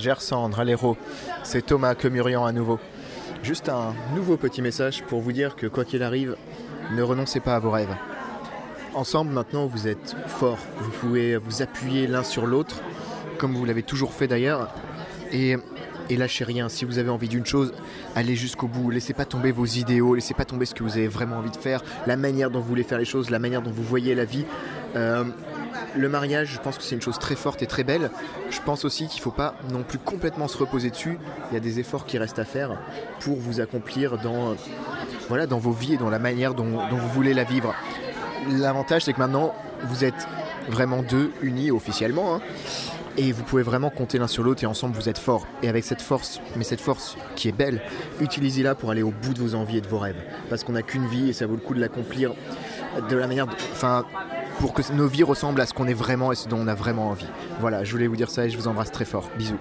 Gersandre, Aléro, c'est Thomas Kemurian à nouveau. Juste un nouveau petit message pour vous dire que quoi qu'il arrive, ne renoncez pas à vos rêves. Ensemble maintenant vous êtes forts, vous pouvez vous appuyer l'un sur l'autre, comme vous l'avez toujours fait d'ailleurs, et, et lâchez rien. Si vous avez envie d'une chose, allez jusqu'au bout, laissez pas tomber vos idéaux, laissez pas tomber ce que vous avez vraiment envie de faire, la manière dont vous voulez faire les choses, la manière dont vous voyez la vie. Euh, le mariage, je pense que c'est une chose très forte et très belle. Je pense aussi qu'il ne faut pas non plus complètement se reposer dessus. Il y a des efforts qui restent à faire pour vous accomplir dans, vos vies et dans la manière dont, vous voulez la vivre. L'avantage, c'est que maintenant, vous êtes vraiment deux, unis officiellement. hein. et vous pouvez vraiment compter l'un sur l'autre et ensemble vous êtes forts. Et avec cette force, mais cette force qui est belle, utilisez-la pour aller au bout de vos envies et de vos rêves. Parce qu'on n'a qu'une vie et ça vaut le coup de l'accomplir de la manière, pour que nos vies ressemblent à ce qu'on est vraiment et ce dont on a vraiment envie. Voilà, je voulais vous dire ça et je vous embrasse très fort. Bisous.